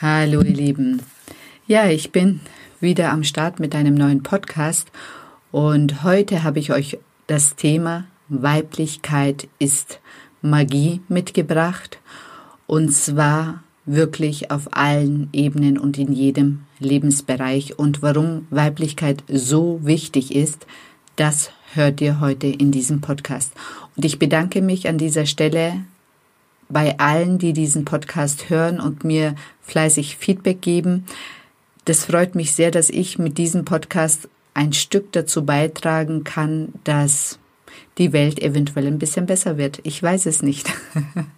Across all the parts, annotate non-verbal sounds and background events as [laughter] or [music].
Hallo ihr Lieben. Ja, ich bin wieder am Start mit einem neuen Podcast und heute habe ich euch das Thema Weiblichkeit ist Magie mitgebracht und zwar wirklich auf allen Ebenen und in jedem Lebensbereich und warum Weiblichkeit so wichtig ist, das hört ihr heute in diesem Podcast. Und ich bedanke mich an dieser Stelle bei allen, die diesen Podcast hören und mir fleißig Feedback geben. Das freut mich sehr, dass ich mit diesem Podcast ein Stück dazu beitragen kann, dass die Welt eventuell ein bisschen besser wird. Ich weiß es nicht.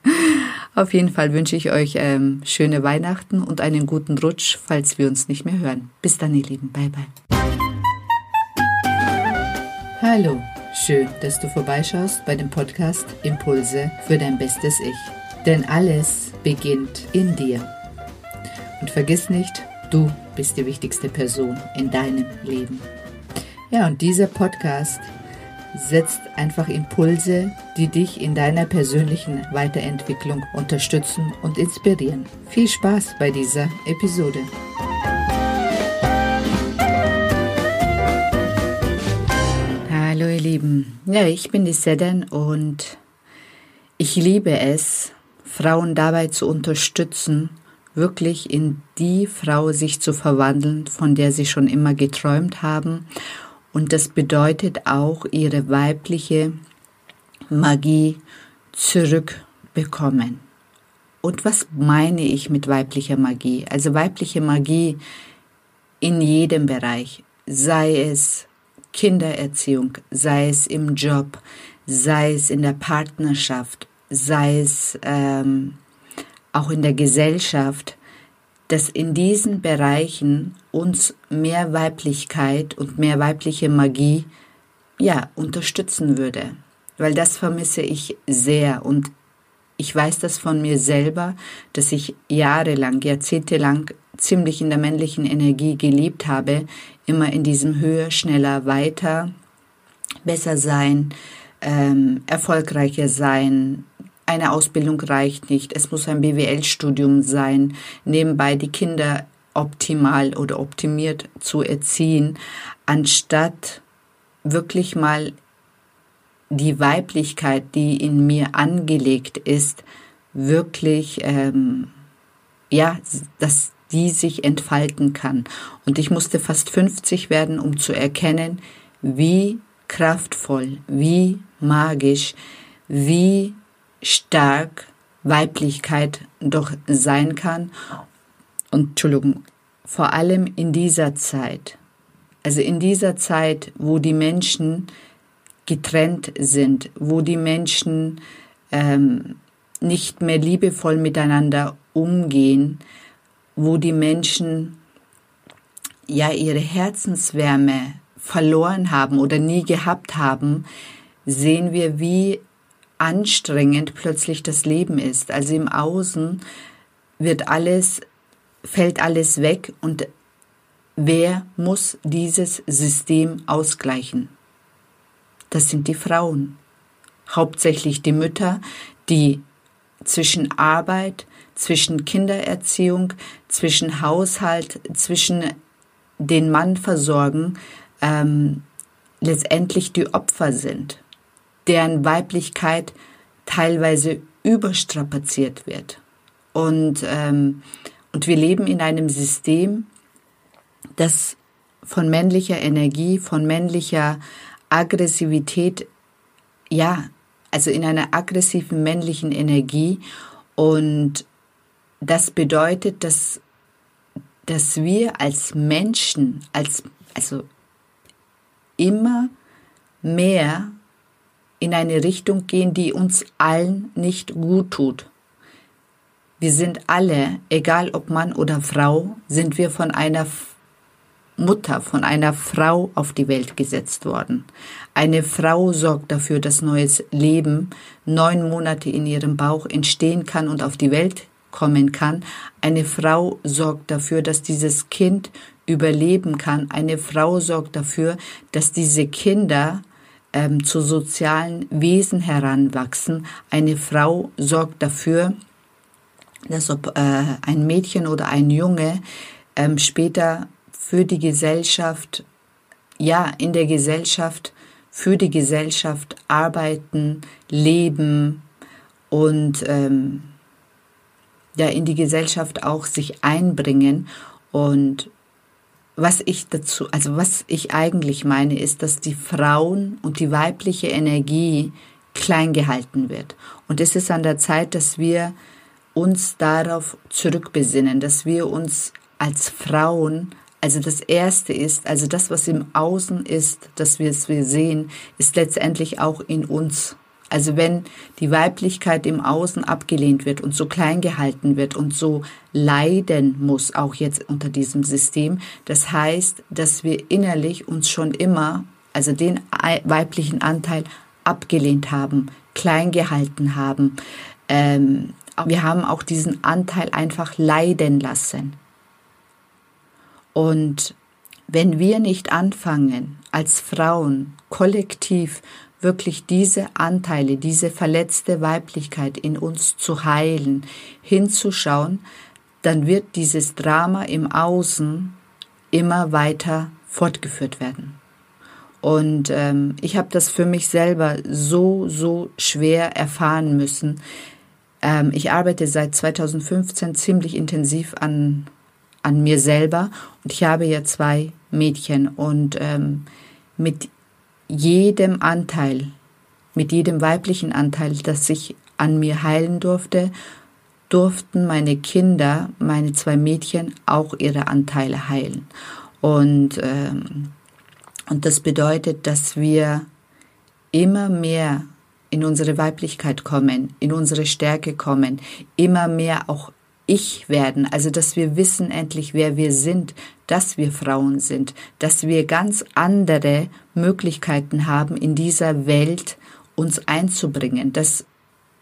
[laughs] Auf jeden Fall wünsche ich euch ähm, schöne Weihnachten und einen guten Rutsch, falls wir uns nicht mehr hören. Bis dann, ihr Lieben. Bye, bye. Hallo, schön, dass du vorbeischaust bei dem Podcast Impulse für dein bestes Ich. Denn alles beginnt in dir. Und vergiss nicht, du bist die wichtigste Person in deinem Leben. Ja, und dieser Podcast setzt einfach Impulse, die dich in deiner persönlichen Weiterentwicklung unterstützen und inspirieren. Viel Spaß bei dieser Episode. Hallo ihr Lieben. Ja, ich bin die Sedan und ich liebe es, Frauen dabei zu unterstützen, wirklich in die Frau sich zu verwandeln, von der sie schon immer geträumt haben. Und das bedeutet auch, ihre weibliche Magie zurückbekommen. Und was meine ich mit weiblicher Magie? Also weibliche Magie in jedem Bereich, sei es Kindererziehung, sei es im Job, sei es in der Partnerschaft, sei es ähm, auch in der Gesellschaft, dass in diesen Bereichen uns mehr Weiblichkeit und mehr weibliche Magie ja unterstützen würde, weil das vermisse ich sehr und ich weiß das von mir selber, dass ich jahrelang, jahrzehntelang ziemlich in der männlichen Energie gelebt habe, immer in diesem höher, schneller, weiter, besser sein, ähm, erfolgreicher sein, eine Ausbildung reicht nicht, es muss ein BWL-Studium sein, nebenbei die Kinder optimal oder optimiert zu erziehen, anstatt wirklich mal die Weiblichkeit, die in mir angelegt ist, wirklich, ähm, ja, dass die sich entfalten kann. Und ich musste fast 50 werden, um zu erkennen, wie kraftvoll, wie magisch, wie stark Weiblichkeit doch sein kann. Und Entschuldigung, vor allem in dieser Zeit, also in dieser Zeit, wo die Menschen getrennt sind, wo die Menschen ähm, nicht mehr liebevoll miteinander umgehen, wo die Menschen ja ihre Herzenswärme verloren haben oder nie gehabt haben, sehen wir, wie anstrengend plötzlich das Leben ist. Also im Außen wird alles, fällt alles weg und wer muss dieses System ausgleichen? Das sind die Frauen. Hauptsächlich die Mütter, die zwischen Arbeit, zwischen Kindererziehung, zwischen Haushalt, zwischen den Mann versorgen, ähm, letztendlich die Opfer sind deren Weiblichkeit teilweise überstrapaziert wird. Und, ähm, und wir leben in einem System, das von männlicher Energie, von männlicher Aggressivität, ja, also in einer aggressiven männlichen Energie. Und das bedeutet, dass, dass wir als Menschen, als, also immer mehr in eine Richtung gehen, die uns allen nicht gut tut. Wir sind alle, egal ob Mann oder Frau, sind wir von einer Mutter, von einer Frau auf die Welt gesetzt worden. Eine Frau sorgt dafür, dass neues Leben neun Monate in ihrem Bauch entstehen kann und auf die Welt kommen kann. Eine Frau sorgt dafür, dass dieses Kind überleben kann. Eine Frau sorgt dafür, dass diese Kinder ähm, zu sozialen Wesen heranwachsen. Eine Frau sorgt dafür, dass ob äh, ein Mädchen oder ein Junge ähm, später für die Gesellschaft, ja, in der Gesellschaft, für die Gesellschaft arbeiten, leben und ähm, ja, in die Gesellschaft auch sich einbringen. Und was ich dazu, also was ich eigentlich meine, ist, dass die Frauen und die weibliche Energie klein gehalten wird. Und es ist an der Zeit, dass wir uns darauf zurückbesinnen, dass wir uns als Frauen, also das Erste ist, also das, was im Außen ist, dass wir es sehen, ist letztendlich auch in uns. Also wenn die Weiblichkeit im Außen abgelehnt wird und so klein gehalten wird und so leiden muss, auch jetzt unter diesem System, das heißt, dass wir innerlich uns schon immer, also den weiblichen Anteil abgelehnt haben, klein gehalten haben. Ähm, wir haben auch diesen Anteil einfach leiden lassen. Und wenn wir nicht anfangen, als Frauen kollektiv wirklich diese Anteile, diese verletzte Weiblichkeit in uns zu heilen, hinzuschauen, dann wird dieses Drama im Außen immer weiter fortgeführt werden. Und ähm, ich habe das für mich selber so, so schwer erfahren müssen. Ähm, ich arbeite seit 2015 ziemlich intensiv an, an mir selber und ich habe ja zwei Mädchen und ähm, mit jedem Anteil, mit jedem weiblichen Anteil, das ich an mir heilen durfte, durften meine Kinder, meine zwei Mädchen, auch ihre Anteile heilen. Und, ähm, und das bedeutet, dass wir immer mehr in unsere Weiblichkeit kommen, in unsere Stärke kommen, immer mehr auch ich werden, also dass wir wissen endlich, wer wir sind, dass wir Frauen sind, dass wir ganz andere Möglichkeiten haben, in dieser Welt uns einzubringen, dass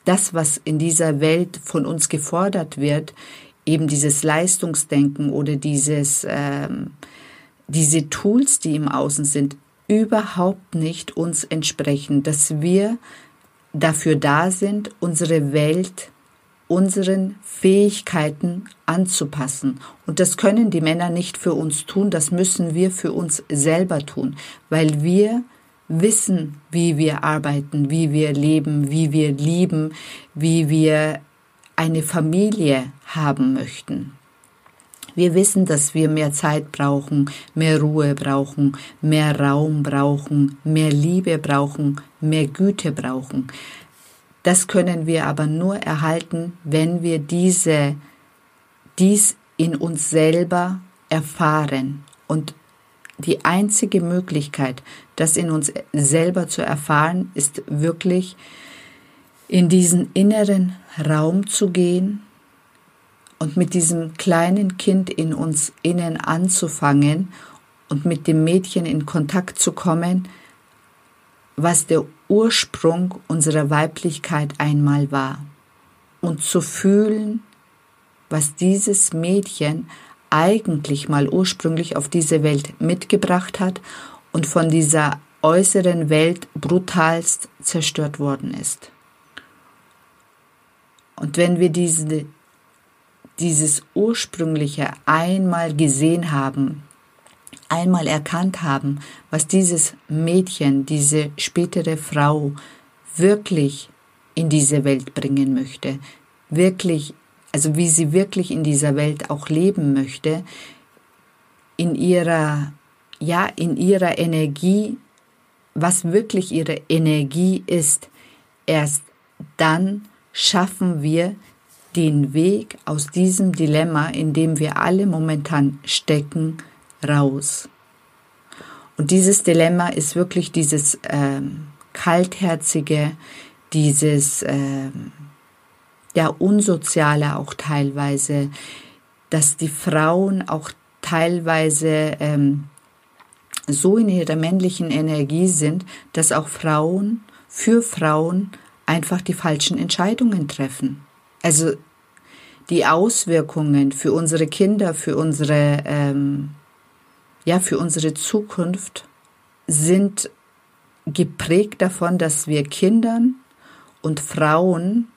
das, was in dieser Welt von uns gefordert wird, eben dieses Leistungsdenken oder dieses, ähm, diese Tools, die im Außen sind, überhaupt nicht uns entsprechen, dass wir dafür da sind, unsere Welt unseren Fähigkeiten anzupassen. Und das können die Männer nicht für uns tun, das müssen wir für uns selber tun, weil wir wissen, wie wir arbeiten, wie wir leben, wie wir lieben, wie wir eine Familie haben möchten. Wir wissen, dass wir mehr Zeit brauchen, mehr Ruhe brauchen, mehr Raum brauchen, mehr Liebe brauchen, mehr Güte brauchen. Das können wir aber nur erhalten, wenn wir diese, dies in uns selber erfahren. Und die einzige Möglichkeit, das in uns selber zu erfahren, ist wirklich in diesen inneren Raum zu gehen und mit diesem kleinen Kind in uns innen anzufangen und mit dem Mädchen in Kontakt zu kommen, was der Ursprung unserer Weiblichkeit einmal war und zu fühlen, was dieses Mädchen eigentlich mal ursprünglich auf diese Welt mitgebracht hat und von dieser äußeren Welt brutalst zerstört worden ist. Und wenn wir diese, dieses ursprüngliche einmal gesehen haben, einmal erkannt haben, was dieses Mädchen, diese spätere Frau wirklich in diese Welt bringen möchte, wirklich, also wie sie wirklich in dieser Welt auch leben möchte, in ihrer, ja, in ihrer Energie, was wirklich ihre Energie ist, erst dann schaffen wir den Weg aus diesem Dilemma, in dem wir alle momentan stecken, raus. Und dieses Dilemma ist wirklich dieses ähm, kaltherzige, dieses ähm, ja unsoziale auch teilweise, dass die Frauen auch teilweise ähm, so in ihrer männlichen Energie sind, dass auch Frauen für Frauen einfach die falschen Entscheidungen treffen. Also die Auswirkungen für unsere Kinder, für unsere ähm, ja, für unsere Zukunft sind geprägt davon, dass wir Kindern und Frauen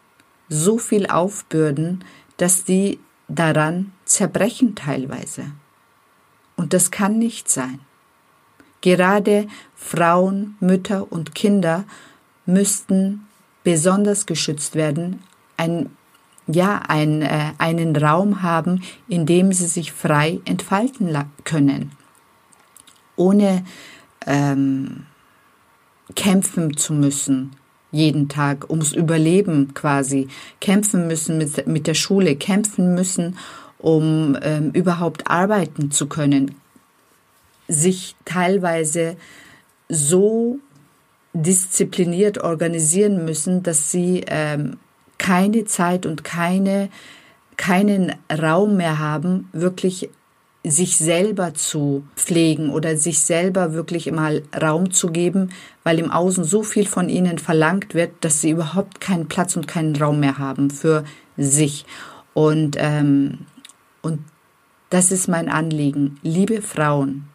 so viel aufbürden, dass die daran zerbrechen teilweise. Und das kann nicht sein. Gerade Frauen, Mütter und Kinder müssten besonders geschützt werden, ein, ja, ein, äh, einen Raum haben, in dem sie sich frei entfalten können, ohne ähm, kämpfen zu müssen, jeden Tag ums Überleben quasi, kämpfen müssen mit, mit der Schule, kämpfen müssen, um ähm, überhaupt arbeiten zu können, sich teilweise so diszipliniert organisieren müssen, dass sie ähm, keine Zeit und keine, keinen Raum mehr haben, wirklich sich selber zu pflegen oder sich selber wirklich mal Raum zu geben, weil im Außen so viel von ihnen verlangt wird, dass sie überhaupt keinen Platz und keinen Raum mehr haben für sich. Und, ähm, und das ist mein Anliegen. Liebe Frauen,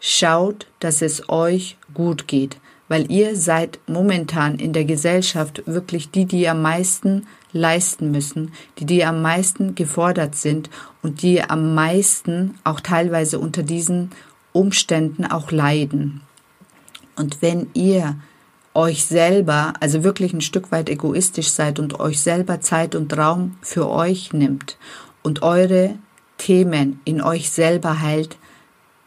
schaut, dass es euch gut geht, weil ihr seid momentan in der Gesellschaft wirklich die, die am meisten leisten müssen, die die am meisten gefordert sind und die am meisten auch teilweise unter diesen Umständen auch leiden. Und wenn ihr euch selber, also wirklich ein Stück weit egoistisch seid und euch selber Zeit und Raum für euch nimmt und eure Themen in euch selber heilt,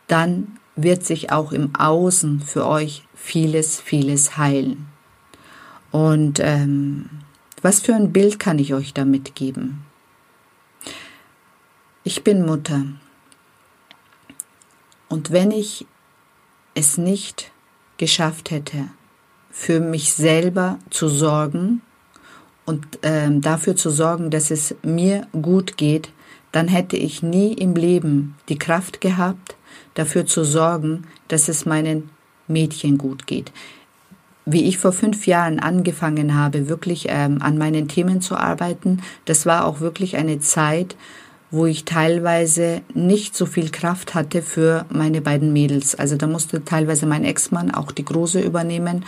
dann wird sich auch im Außen für euch vieles, vieles heilen. Und ähm, was für ein Bild kann ich euch da mitgeben? Ich bin Mutter. Und wenn ich es nicht geschafft hätte, für mich selber zu sorgen und ähm, dafür zu sorgen, dass es mir gut geht, dann hätte ich nie im Leben die Kraft gehabt, dafür zu sorgen, dass es meinen Mädchen gut geht wie ich vor fünf Jahren angefangen habe, wirklich ähm, an meinen Themen zu arbeiten, das war auch wirklich eine Zeit, wo ich teilweise nicht so viel Kraft hatte für meine beiden Mädels. Also da musste teilweise mein Ex-Mann auch die Große übernehmen,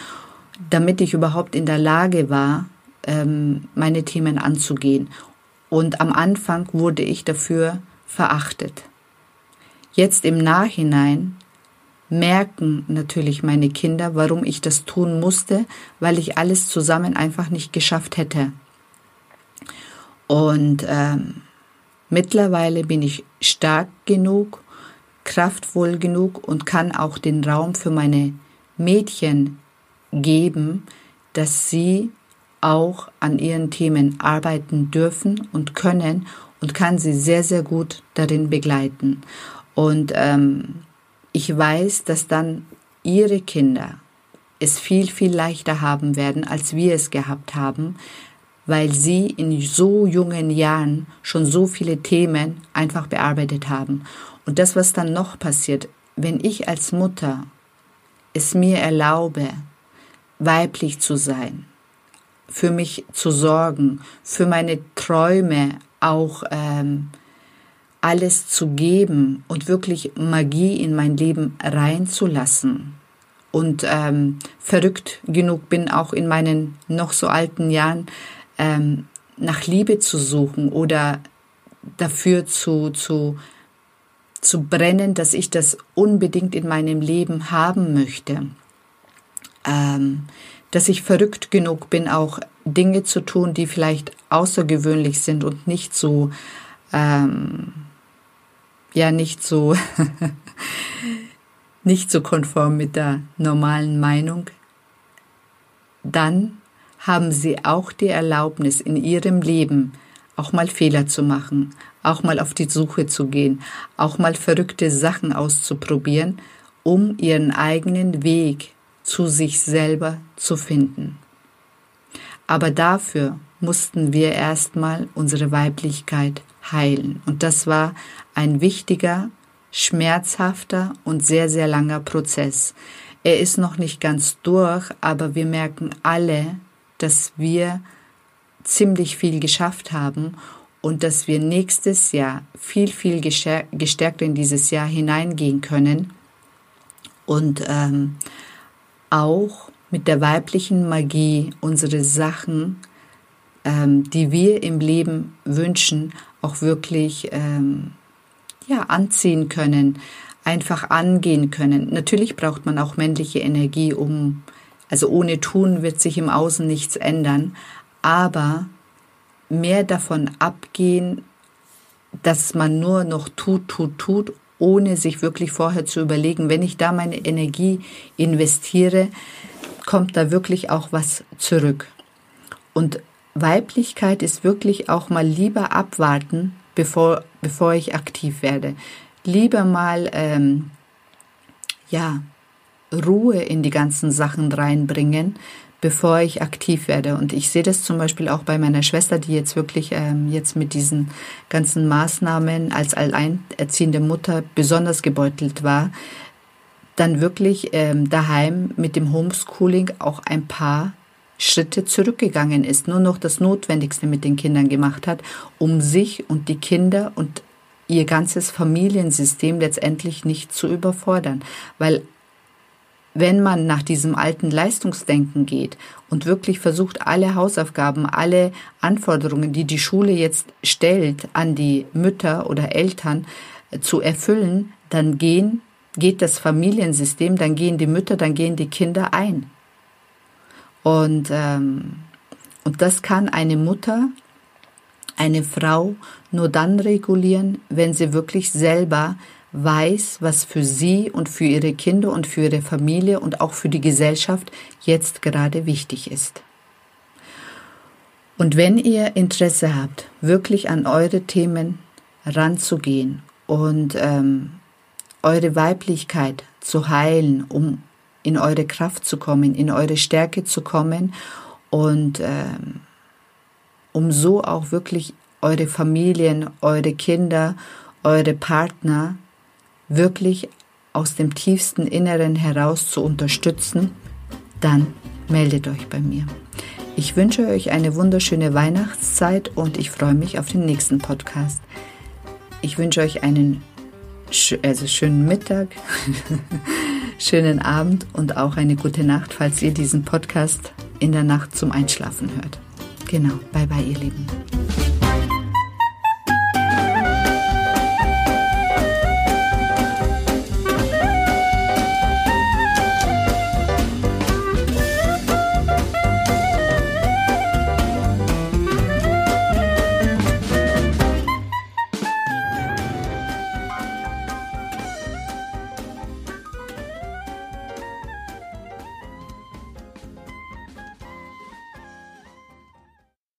damit ich überhaupt in der Lage war, ähm, meine Themen anzugehen. Und am Anfang wurde ich dafür verachtet. Jetzt im Nachhinein merken natürlich meine Kinder, warum ich das tun musste, weil ich alles zusammen einfach nicht geschafft hätte. Und ähm, mittlerweile bin ich stark genug, kraftvoll genug und kann auch den Raum für meine Mädchen geben, dass sie auch an ihren Themen arbeiten dürfen und können und kann sie sehr, sehr gut darin begleiten. Und ähm, ich weiß, dass dann ihre Kinder es viel, viel leichter haben werden, als wir es gehabt haben, weil sie in so jungen Jahren schon so viele Themen einfach bearbeitet haben. Und das, was dann noch passiert, wenn ich als Mutter es mir erlaube, weiblich zu sein, für mich zu sorgen, für meine Träume auch ähm, alles zu geben und wirklich Magie in mein Leben reinzulassen. Und ähm, verrückt genug bin auch in meinen noch so alten Jahren ähm, nach Liebe zu suchen oder dafür zu, zu, zu brennen, dass ich das unbedingt in meinem Leben haben möchte. Ähm, dass ich verrückt genug bin, auch Dinge zu tun, die vielleicht außergewöhnlich sind und nicht so ähm, ja nicht so, [laughs] nicht so konform mit der normalen Meinung, dann haben sie auch die Erlaubnis in ihrem Leben auch mal Fehler zu machen, auch mal auf die Suche zu gehen, auch mal verrückte Sachen auszuprobieren, um ihren eigenen Weg zu sich selber zu finden. Aber dafür mussten wir erstmal unsere Weiblichkeit heilen. Und das war ein wichtiger, schmerzhafter und sehr, sehr langer Prozess. Er ist noch nicht ganz durch, aber wir merken alle, dass wir ziemlich viel geschafft haben und dass wir nächstes Jahr viel, viel gestärkt in dieses Jahr hineingehen können und ähm, auch mit der weiblichen Magie unsere Sachen ähm, die wir im Leben wünschen, auch wirklich ähm, ja, anziehen können, einfach angehen können. Natürlich braucht man auch männliche Energie, um, also ohne Tun wird sich im Außen nichts ändern, aber mehr davon abgehen, dass man nur noch tut, tut, tut, ohne sich wirklich vorher zu überlegen, wenn ich da meine Energie investiere, kommt da wirklich auch was zurück. Und Weiblichkeit ist wirklich auch mal lieber abwarten, bevor, bevor ich aktiv werde. Lieber mal, ähm, ja, Ruhe in die ganzen Sachen reinbringen, bevor ich aktiv werde. Und ich sehe das zum Beispiel auch bei meiner Schwester, die jetzt wirklich ähm, jetzt mit diesen ganzen Maßnahmen als alleinerziehende Mutter besonders gebeutelt war, dann wirklich ähm, daheim mit dem Homeschooling auch ein paar Schritte zurückgegangen ist, nur noch das Notwendigste mit den Kindern gemacht hat, um sich und die Kinder und ihr ganzes Familiensystem letztendlich nicht zu überfordern. Weil wenn man nach diesem alten Leistungsdenken geht und wirklich versucht, alle Hausaufgaben, alle Anforderungen, die die Schule jetzt stellt, an die Mütter oder Eltern äh, zu erfüllen, dann gehen, geht das Familiensystem, dann gehen die Mütter, dann gehen die Kinder ein. Und, ähm, und das kann eine Mutter, eine Frau nur dann regulieren, wenn sie wirklich selber weiß, was für sie und für ihre Kinder und für ihre Familie und auch für die Gesellschaft jetzt gerade wichtig ist. Und wenn ihr Interesse habt, wirklich an eure Themen ranzugehen und ähm, eure Weiblichkeit zu heilen, um in eure Kraft zu kommen, in eure Stärke zu kommen und ähm, um so auch wirklich eure Familien, eure Kinder, eure Partner wirklich aus dem tiefsten Inneren heraus zu unterstützen, dann meldet euch bei mir. Ich wünsche euch eine wunderschöne Weihnachtszeit und ich freue mich auf den nächsten Podcast. Ich wünsche euch einen also schönen Mittag, [laughs] schönen Abend und auch eine gute Nacht, falls ihr diesen Podcast in der Nacht zum Einschlafen hört. Genau, bye bye ihr Lieben.